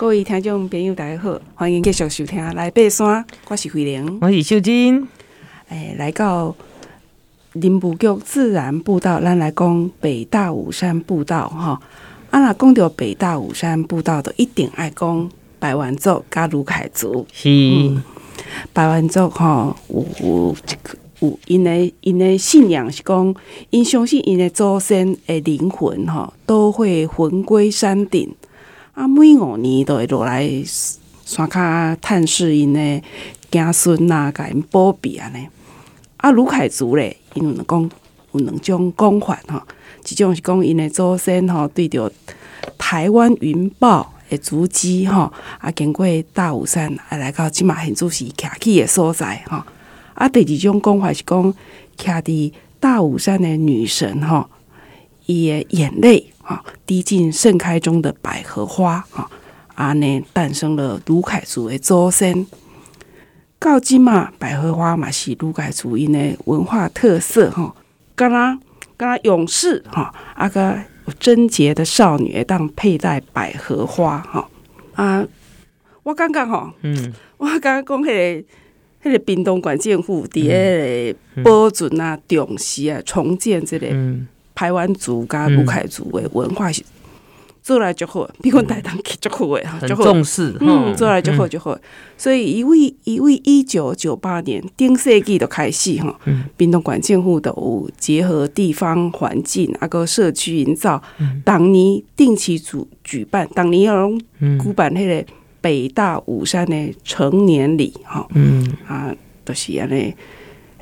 各位听众朋友，大家好，欢迎继续收听《来爬山》，我是慧玲，我是秀珍。哎，来到林务局自然步道，咱来讲北大武山步道哈。啊，那讲到北大武山步道，都一定爱讲白万族加卢凯族。是，排湾族哈，有有有因的因的信仰是讲，因相信因的祖先的灵魂哈，都会魂归山顶。啊，每五年都会落来山脚探视因的子孙呐，甲因保庇安尼。啊，卢凯族咧，因有讲有两种讲法吼，一种是讲因的祖先吼，对着台湾云豹的足迹吼，啊，经过大武山啊，来到即马现主时徛起的所在吼。啊，第二种讲法是讲徛伫大武山的女神吼，伊的眼泪。啊，滴进盛开中的百合花，哈，啊，呢诞生了卢凯族的祖先。到今嘛，百合花嘛是卢凯族因的文化特色，哈，敢若敢若勇士，哈，啊个贞洁的少女当佩戴百合花，哈，啊，我刚刚哈，嗯，我刚刚讲迄个迄个屏东县政府伫迄个保存啊、重视啊、重建这个。嗯排湾族加鲁凯族的文化是做来就好，比阮台东去就好诶，很重视，嗯，做来就好就好。所以，一位一位一九九八年顶世纪就开始哈，屏东县政府都有结合地方环境啊个社区营造，当年定期组举办，当年要举办迄个北大武山的成年礼哈，嗯。啊，都是安尼，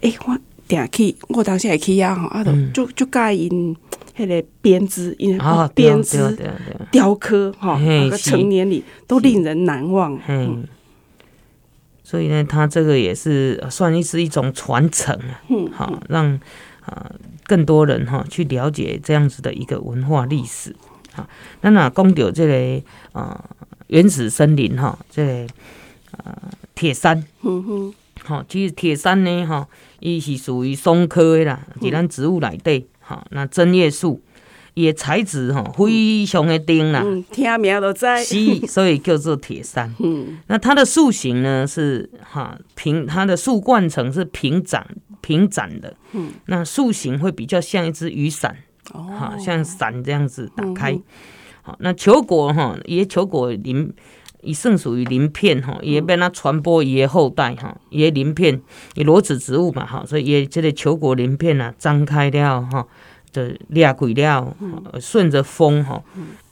诶我。定去，我当时会去啊，啊，就就教因迄个编织，因为编织雕刻哈，那个成年礼都令人难忘。嗯，所以呢，他这个也是算是一种传承啊，好让啊更多人哈去了解这样子的一个文化历史。啊，那那讲到这个啊原始森林哈，这个啊铁山，嗯哼，好，其实铁杉呢哈。伊是属于松科的啦，在咱植物内底，哈，那针叶树，伊的材质哈非常的硬啦，听名都知，是，所以叫做铁杉。嗯，那它的树形呢是哈平，它的树冠层是平展平展的，嗯，那树形会比较像一只雨伞，哦，哈，像伞这样子打开，好，那球果哈，伊球果林。伊算属于鳞片吼，伊会变它传播伊的后代哈，伊的鳞片，伊裸子植物嘛哈，所以伊这个球果鳞片啊张开了哈，就裂开了，顺着风哈，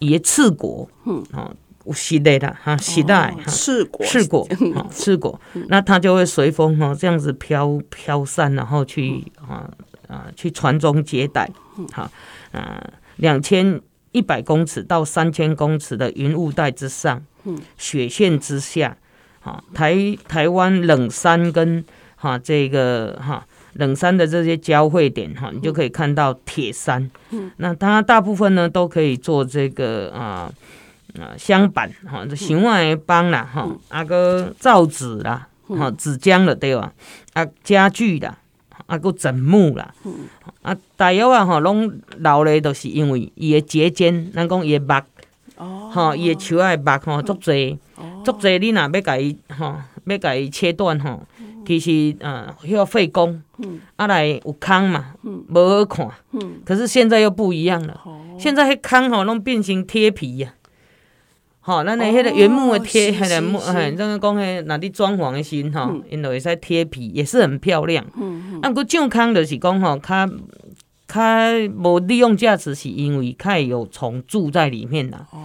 伊的刺果，嗯，哦，有实的啦哈，实的刺果，刺果，刺果，那它就会随风哈这样子飘飘散，然后去啊啊去传宗接代，好啊，两千一百公尺到三千公尺的云雾带之上。雪线之下，哈，台台湾冷山跟哈这个哈冷山的这些交汇点，哈，你就可以看到铁山。嗯，那它大部分呢都可以做这个啊啊镶板，哈，这形外帮啦，哈，啊个造纸啦，哈，纸浆了对吧？啊家具啦，啊个枕木啦，啊大约啊哈拢老嘞都是因为伊的节间，咱讲伊的木。哦，吼，伊个树仔木吼足侪，足济你若要甲伊吼，要甲伊切断吼，其实啊需要费工，啊来有空嘛，无好看，可是现在又不一样了，现在迄空吼拢变成贴皮呀，吼，咱的迄个原木的贴，迄个木，嘿，咱个讲迄，若你装潢的时吼，因就会使贴皮，也是很漂亮，啊，不过上空就是讲吼，较。它无利用价值，是因为它有虫蛀在里面啦。哦，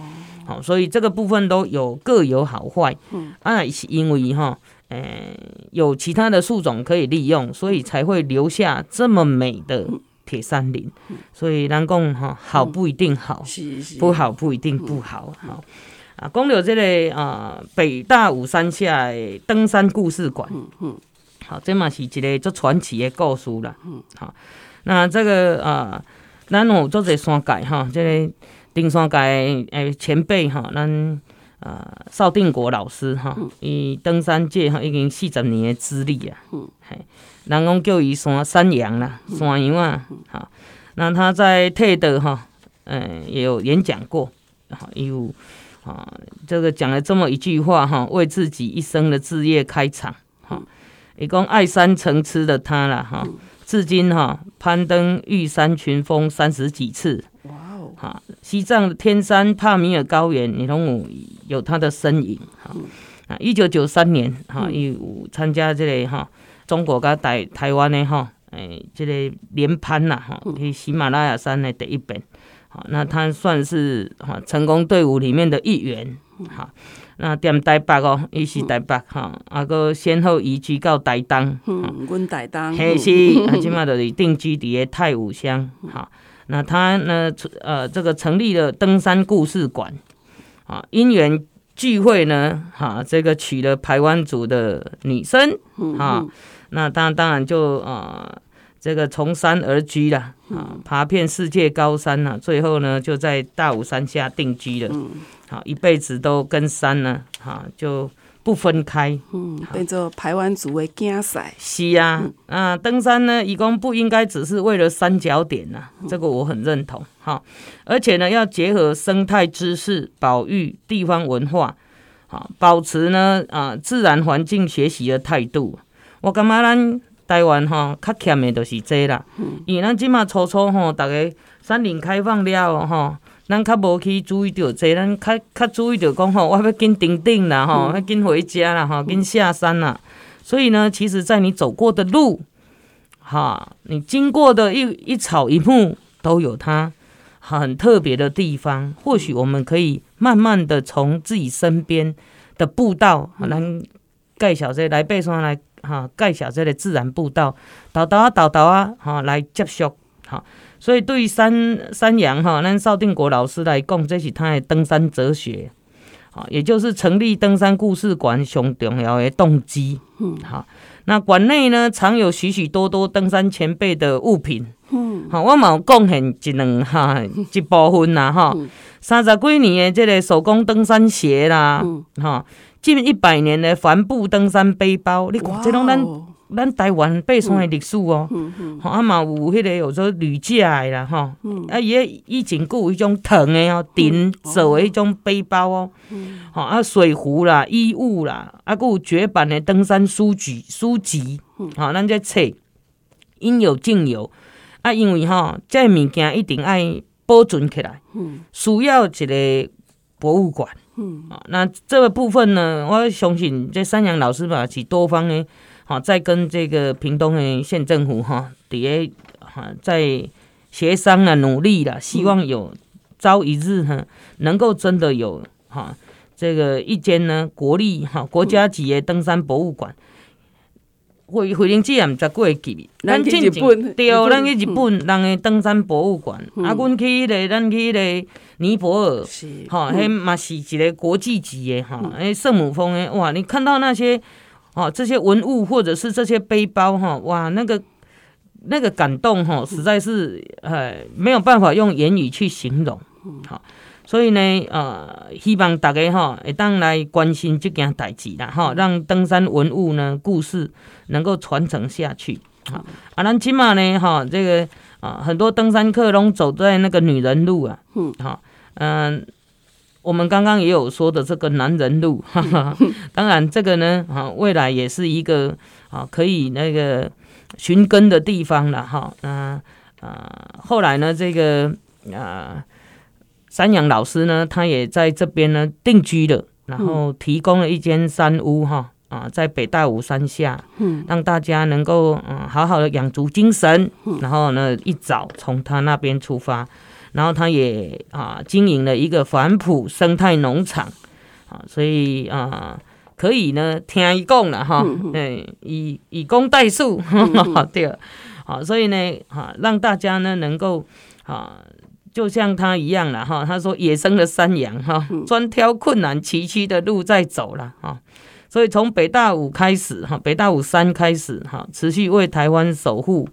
好，所以这个部分都有各有好坏。嗯，啊，是因为哈，诶、欸，有其他的树种可以利用，所以才会留下这么美的铁山林。所以人讲哈，好不一定好，不好不一定不好。好啊，讲到这个啊，北大武山下的登山故事馆。嗯嗯，好，这嘛是一个足传奇的故事啦。嗯，好。那这个啊，咱有做者山界哈，这个登山界诶前辈哈，咱啊邵定国老师哈，伊登山界哈已经四十年的资历啊，嘿，人讲叫伊山山羊啦，山羊啊，哈，那他在 TED 哈，嗯，也有演讲过，哈，有啊，这个讲了这么一句话哈，为自己一生的志业开场哈。一共爱山成痴的他啦哈，至今哈攀登玉山群峰三十几次。哇哦！哈，西藏天山帕米尔高原，你拢有有他的身影哈。啊，一九九三年哈，有参加这个哈中国跟台台湾的哈，诶，这个连攀呐哈，去喜马拉雅山的第一遍。好，那他算是哈成功队伍里面的一员。好，那点台北哦，伊是台北哈，啊个先后移居到台东。嗯，阮台东。嘿是，啊，即嘛就是定居伫个太武乡。好，那他呢，呃，这个成立了登山故事馆。啊，因缘聚会呢，哈，这个娶了台湾族的女生。啊，那当当然就啊。这个从山而居了啊，爬遍世界高山了，最后呢就在大武山下定居了。好，一辈子都跟山呢，哈，就不分开。嗯，变做排湾族的竞赛。是啊，啊，登山呢，一共不应该只是为了三角点呐，这个我很认同。哈，而且呢，要结合生态知识、保育地方文化，好，保持呢啊自然环境学习的态度。我感觉咱。台湾吼较欠的就是这啦，因为咱即马初初吼，逐个山林开放了吼，咱较无去注意到这，咱较较注意到讲吼，我要紧顶顶啦吼，要紧回家啦吼，紧下山啦。所以呢，其实，在你走过的路，哈，你经过的一一草一木，都有它很特别的地方。或许我们可以慢慢的从自己身边的步道，咱介绍这来背山来。哈，介绍这个自然步道，导导啊，导导啊，哈，来接触，哈，所以对于山山羊哈，咱邵定国老师来讲，这是他的登山哲学，啊，也就是成立登山故事馆上重要的动机，嗯，好，那馆内呢，藏有许许多多登山前辈的物品，嗯，好，我嘛有贡献一两哈 一部分啦，哈，三十几年的这个手工登山鞋啦，哈。近一百年的帆布登山背包，你看这种咱咱台湾爬山的历史哦，吼啊嘛有迄个有做铝架的啦，吼，啊伊迄以前佫有迄种藤的哦，顶做的迄种背包哦，吼啊水壶啦、衣物啦，啊佫有绝版的登山书籍书籍，吼咱这册应有尽有，啊因为吼这物件一定爱保存起来，需要一个博物馆。嗯，啊，那这个部分呢，我相信这三洋老师吧，是多方呢，好，在跟这个屏东的县政府哈，底下哈，在协商啊，努力啦，希望有朝一日哈，能够真的有哈，这个一间呢，国立哈国家级的登山博物馆。回回林姐也毋知过会记，咱进前对，咱去日本人诶登山博物馆，啊，阮去迄个，咱去迄个尼泊尔，吼，迄嘛是一个国际级诶，吼，诶，圣母峰诶，哇，你看到那些，哦，这些文物或者是这些背包，哈，哇，那个那个感动，哈，实在是，哎，没有办法用言语去形容，好。所以呢，呃，希望大家哈会当来关心这件代志啦，哈，让登山文物呢故事能够传承下去。好，啊，咱起码呢，哈，这个啊，很多登山客拢走在那个女人路啊，嗯，好，嗯，我们刚刚也有说的这个男人路，哈哈，当然这个呢，啊，未来也是一个啊可以那个寻根的地方了，哈，啊啊，后来呢，这个啊。山羊老师呢，他也在这边呢定居了，然后提供了一间山屋哈啊，在北大武山下，嗯，让大家能够嗯好好的养足精神，然后呢一早从他那边出发，然后他也啊经营了一个反哺生态农场啊，所以啊可以呢听伊讲了哈，哎以以工代数，对，好，所以呢哈让大家呢能够啊。就像他一样了哈，他说野生的山羊哈，专挑困难崎岖的路在走了哈，所以从北大五开始哈，北大五山开始哈，持续为台湾守护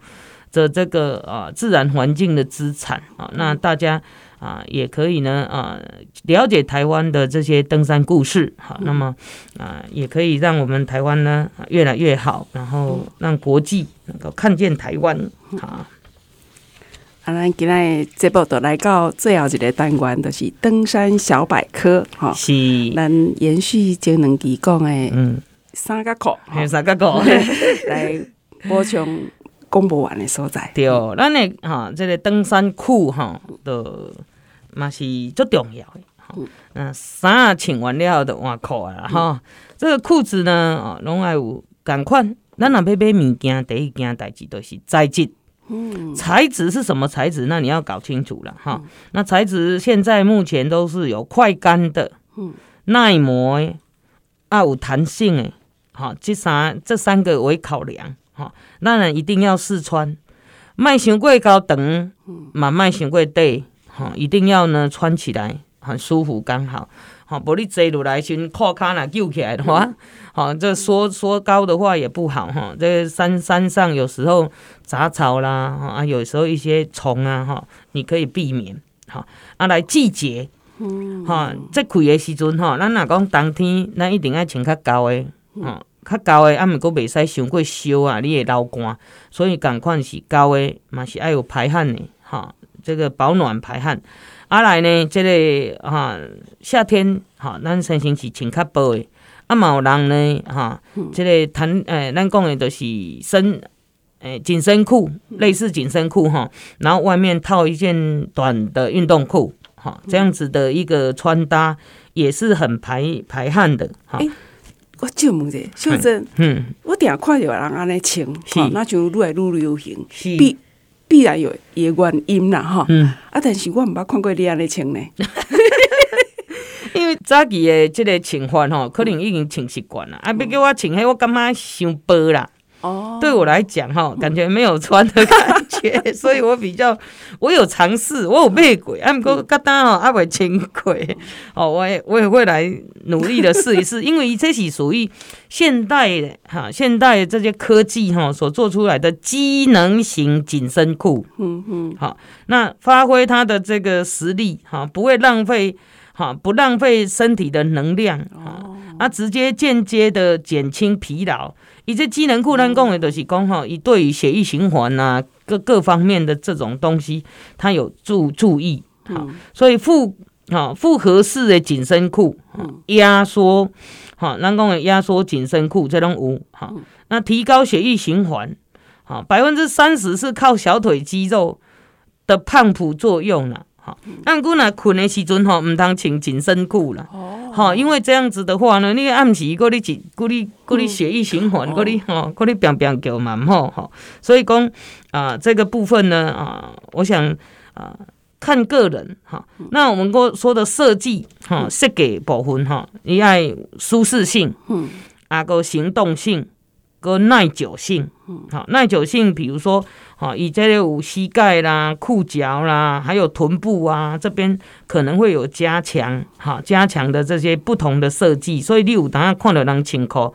着这个啊自然环境的资产啊，那大家啊也可以呢啊了解台湾的这些登山故事哈，那么啊也可以让我们台湾呢越来越好，然后让国际能够看见台湾啊。啊，咱今日节目就来到最后一个单元，就是登山小百科，吼，是，咱延续前两期讲的，嗯，三角裤，三角裤，来补充讲不完的所在。对，咱的哈，这个登山裤哈，都嘛是足重要的，嗯，衫啊穿完了就换裤啊，哈，这个裤子呢，哦，拢爱有同款，咱若要买物件，第一件代志就是材质。嗯，材质是什么材质？那你要搞清楚了哈。嗯、那材质现在目前都是有快干的，嗯，耐磨，啊有弹性诶，好，这三这三个为考量哈。当然一定要试穿，卖伤过高长，嘛卖伤过短，哈，一定要呢穿起来很舒服刚好。好，不你坐落来先靠骹若救起来的话，吼，这缩缩高的话也不好哈。这山山上有时候杂草啦，啊，有时候一些虫啊，哈，你可以避免。吼，啊，来季节，哈，这开的时阵吼，咱若讲冬天，咱一定爱穿较厚的，吼，较厚的，啊，毋过袂使伤过烧啊，你会流汗，所以共款是厚的，嘛是爱有排汗的，哈，这个保暖排汗。啊来呢，这个哈、啊、夏天哈，咱身形是穿较薄的。啊，嘛有人呢哈，这个弹诶，咱讲的都是身诶紧身裤，类似紧身裤哈，然后外面套一件短的运动裤，哈，这样子的一个穿搭也是很排排汗的哈。欸、我就问者，秀珍，嗯，我定看到有人安尼穿，哈，那就愈来愈流行，是。必然有也原因啦，吼，嗯、啊，但是我毋捌看过你安尼穿呢，因为早期的即个情况吼，可能已经穿习惯了，嗯、啊，别叫我穿迄，我感觉伤薄啦。哦，对我来讲吼，感觉没有穿的感觉，所以我比较，我有尝试，我有背过，啊，不过刚刚哦，阿未穿过，哦，我也我也会来努力的试一试，因为这是属于现代的哈，现代这些科技哈所做出来的机能型紧身裤，嗯嗯，好，那发挥它的这个实力哈，不会浪费哈，不浪费身体的能量啊，啊，直接间接的减轻疲劳。以这机能裤，咱讲的就是讲哈，伊对于血液循环呐，各各方面的这种东西，它有注注意。好，所以复哈复合式的紧身裤，压缩哈，咱讲的压缩紧身裤这种有哈，那提高血液循环，好，百分之三十是靠小腿肌肉的胖脯作用了。按姑那困的时阵吼，唔通穿紧身裤啦。哦，因为这样子的话呢，你暗时嗰你一，嗰你嗰你血液循环，嗰啲吼，嗰啲变变叫蛮好吼。所以讲啊，这个部分呢啊，我想啊，看个人哈。那我们过说的设计哈，设计部分哈，你爱舒适性，嗯，啊个行动性。个耐久性，好耐久性，比如说，好以这类有膝盖啦、裤脚啦，还有臀部啊，这边可能会有加强，好加强的这些不同的设计。所以你有当下看到人穿裤，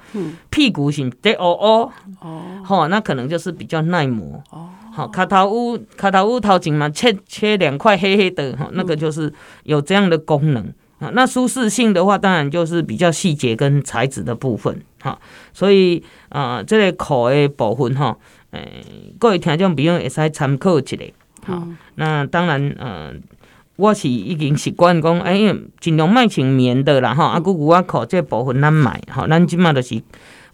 屁股是得哦哦，好，那可能就是比较耐磨。哦好，卡头乌卡头乌头前嘛，切切两块黑黑的，哈，那个就是有这样的功能。啊那舒适性的话，当然就是比较细节跟材质的部分，哈，所以啊、呃，这个裤的部分吼，诶，各位听众朋友会使参考一下，好，嗯、那当然，嗯、呃，我是已经习惯讲，哎，尽量卖穿棉的啦，哈，啊，姑姑啊，裤这部分咱买，哈，咱即满就是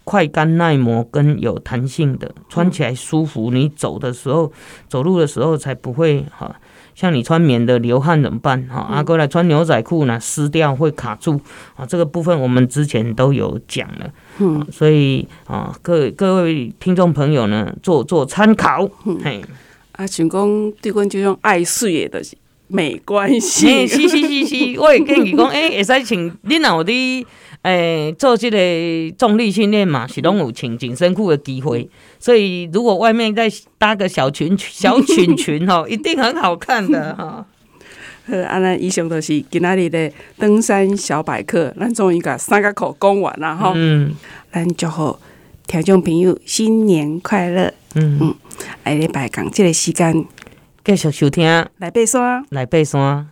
快干耐磨跟有弹性的，穿起来舒服，你走的时候，走路的时候才不会哈。像你穿棉的流汗怎么办？哈，阿哥来穿牛仔裤呢，湿掉会卡住啊。这个部分我们之前都有讲了，嗯，所以啊，各位各位听众朋友呢，做做参考。嗯、嘿，啊，想讲对阮就用爱水的，就是没关系。是是是是，我也建议讲，哎，会使请你哪有的？诶、欸，做这个重力训练嘛，是拢有穿紧身裤的机会，所以如果外面再搭个小裙小裙裙吼，一定很好看的哈。好，安尼以上都是今仔日的登山小百科，咱终于把三个口讲完了哈。嗯，咱祝福听众朋友新年快乐。嗯嗯，下礼拜讲这个时间继续收听来爬山，来爬山。